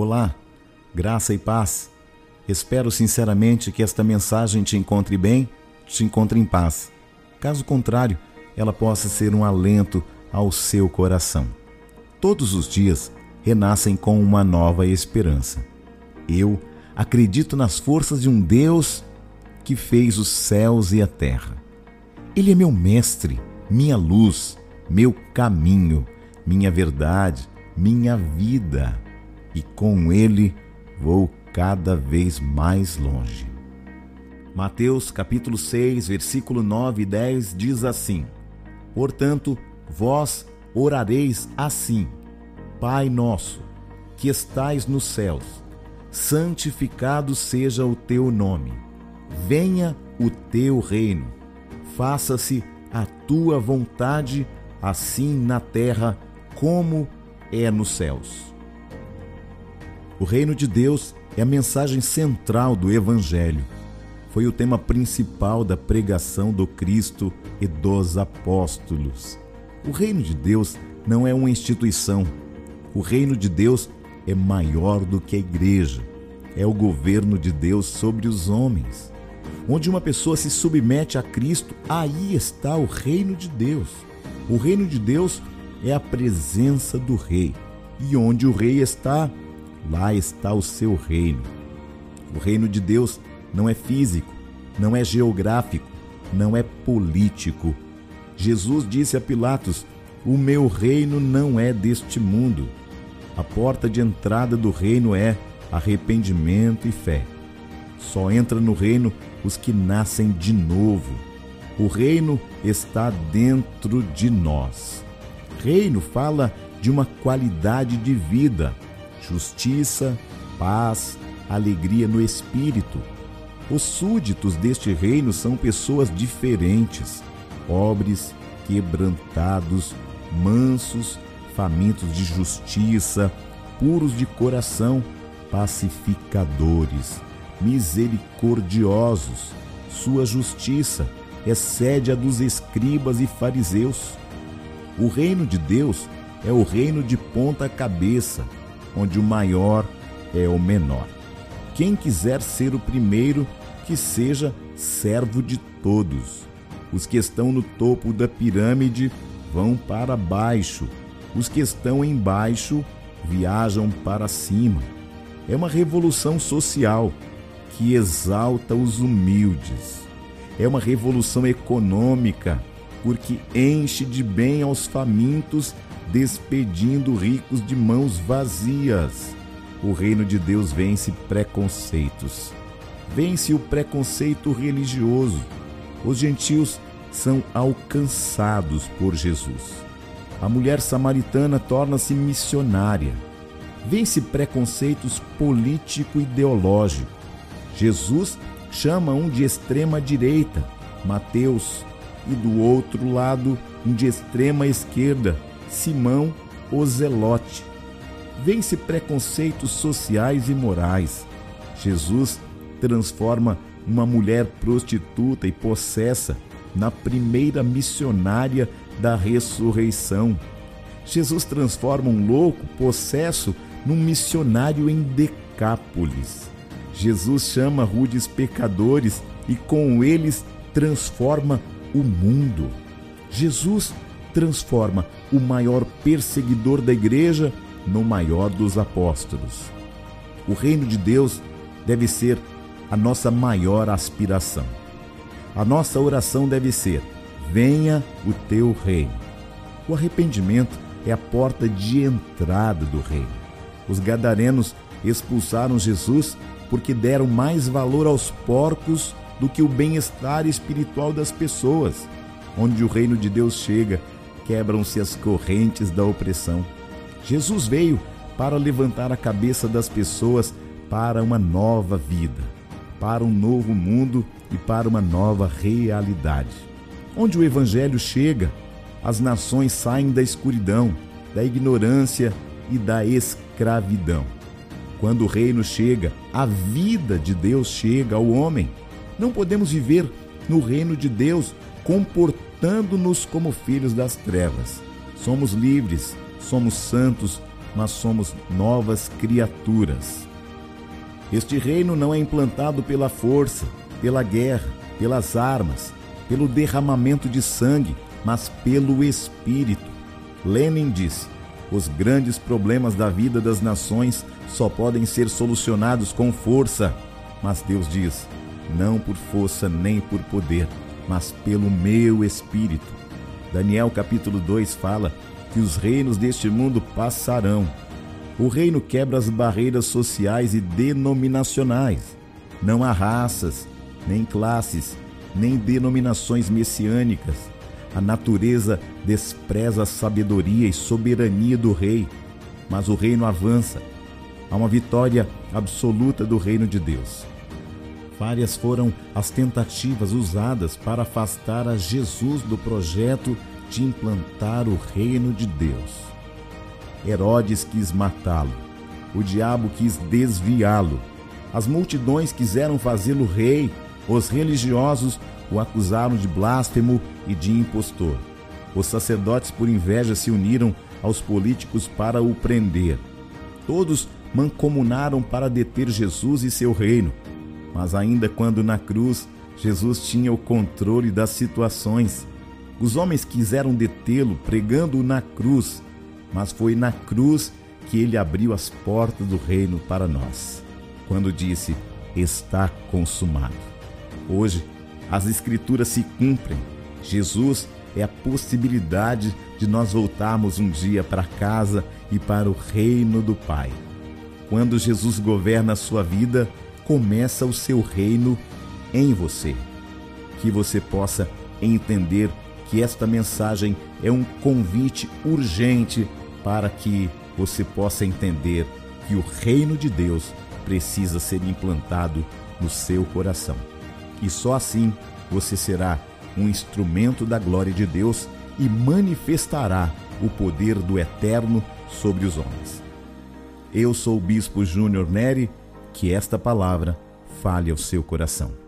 Olá, graça e paz. Espero sinceramente que esta mensagem te encontre bem, te encontre em paz. Caso contrário, ela possa ser um alento ao seu coração. Todos os dias renascem com uma nova esperança. Eu acredito nas forças de um Deus que fez os céus e a terra. Ele é meu mestre, minha luz, meu caminho, minha verdade, minha vida, e com ele vou cada vez mais longe. Mateus capítulo 6, versículo 9 e 10 diz assim: Portanto, vós orareis assim: Pai nosso, que estais nos céus, santificado seja o teu nome. Venha o teu reino. Faça-se a tua vontade, assim na terra como é nos céus. O reino de Deus é a mensagem central do Evangelho. Foi o tema principal da pregação do Cristo e dos apóstolos. O reino de Deus não é uma instituição. O reino de Deus é maior do que a igreja. É o governo de Deus sobre os homens. Onde uma pessoa se submete a Cristo, aí está o reino de Deus. O reino de Deus é a presença do Rei. E onde o Rei está, lá está o seu reino. O reino de Deus não é físico, não é geográfico, não é político. Jesus disse a Pilatos: O meu reino não é deste mundo. A porta de entrada do reino é arrependimento e fé. Só entra no reino os que nascem de novo. O reino está dentro de nós. Reino fala de uma qualidade de vida, justiça, paz, alegria no espírito. Os súditos deste reino são pessoas diferentes, pobres, quebrantados, mansos, famintos de justiça, puros de coração, pacificadores, misericordiosos. Sua justiça excede a dos escribas e fariseus. O reino de Deus é o reino de ponta cabeça, onde o maior é o menor. Quem quiser ser o primeiro, que seja servo de todos. Os que estão no topo da pirâmide vão para baixo, os que estão embaixo viajam para cima. É uma revolução social que exalta os humildes. É uma revolução econômica porque enche de bem aos famintos despedindo ricos de mãos vazias. O reino de Deus vence preconceitos. Vence o preconceito religioso. Os gentios são alcançados por Jesus. A mulher samaritana torna-se missionária. Vence preconceitos político-ideológicos. Jesus chama um de extrema direita, Mateus, e do outro lado um de extrema esquerda, Simão o Zelote. Vence preconceitos sociais e morais. Jesus transforma uma mulher prostituta e possessa na primeira missionária da ressurreição. Jesus transforma um louco possesso num missionário em Decápolis. Jesus chama rudes pecadores e com eles transforma o mundo. Jesus transforma o maior perseguidor da igreja no maior dos apóstolos. O reino de Deus deve ser a nossa maior aspiração. A nossa oração deve ser: venha o teu reino. O arrependimento é a porta de entrada do reino. Os gadarenos expulsaram Jesus porque deram mais valor aos porcos do que o bem-estar espiritual das pessoas. Onde o reino de Deus chega, quebram-se as correntes da opressão. Jesus veio para levantar a cabeça das pessoas para uma nova vida, para um novo mundo e para uma nova realidade. Onde o Evangelho chega, as nações saem da escuridão, da ignorância e da escravidão. Quando o reino chega, a vida de Deus chega ao homem. Não podemos viver no reino de Deus comportando-nos como filhos das trevas. Somos livres, somos santos, mas somos novas criaturas. Este reino não é implantado pela força, pela guerra, pelas armas, pelo derramamento de sangue, mas pelo Espírito. Lenin disse: os grandes problemas da vida das nações só podem ser solucionados com força. Mas Deus diz: não por força nem por poder, mas pelo meu espírito. Daniel capítulo 2 fala que os reinos deste mundo passarão. O reino quebra as barreiras sociais e denominacionais. Não há raças, nem classes, nem denominações messiânicas. A natureza despreza a sabedoria e soberania do rei, mas o reino avança. Há uma vitória absoluta do reino de Deus. Várias foram as tentativas usadas para afastar a Jesus do projeto de implantar o reino de Deus. Herodes quis matá-lo, o diabo quis desviá-lo, as multidões quiseram fazê-lo rei, os religiosos o acusaram de blasfemo e de impostor. Os sacerdotes, por inveja, se uniram aos políticos para o prender. Todos mancomunaram para deter Jesus e seu reino. Mas ainda quando na cruz, Jesus tinha o controle das situações. Os homens quiseram detê-lo pregando-o na cruz, mas foi na cruz que ele abriu as portas do reino para nós, quando disse: Está consumado. Hoje, as Escrituras se cumprem. Jesus é a possibilidade de nós voltarmos um dia para casa e para o reino do Pai. Quando Jesus governa a sua vida, começa o seu reino em você. Que você possa entender que esta mensagem é um convite urgente para que você possa entender que o reino de Deus precisa ser implantado no seu coração. E só assim você será um instrumento da glória de Deus e manifestará o poder do Eterno sobre os homens. Eu sou o Bispo Júnior Neri, que esta palavra fale ao seu coração.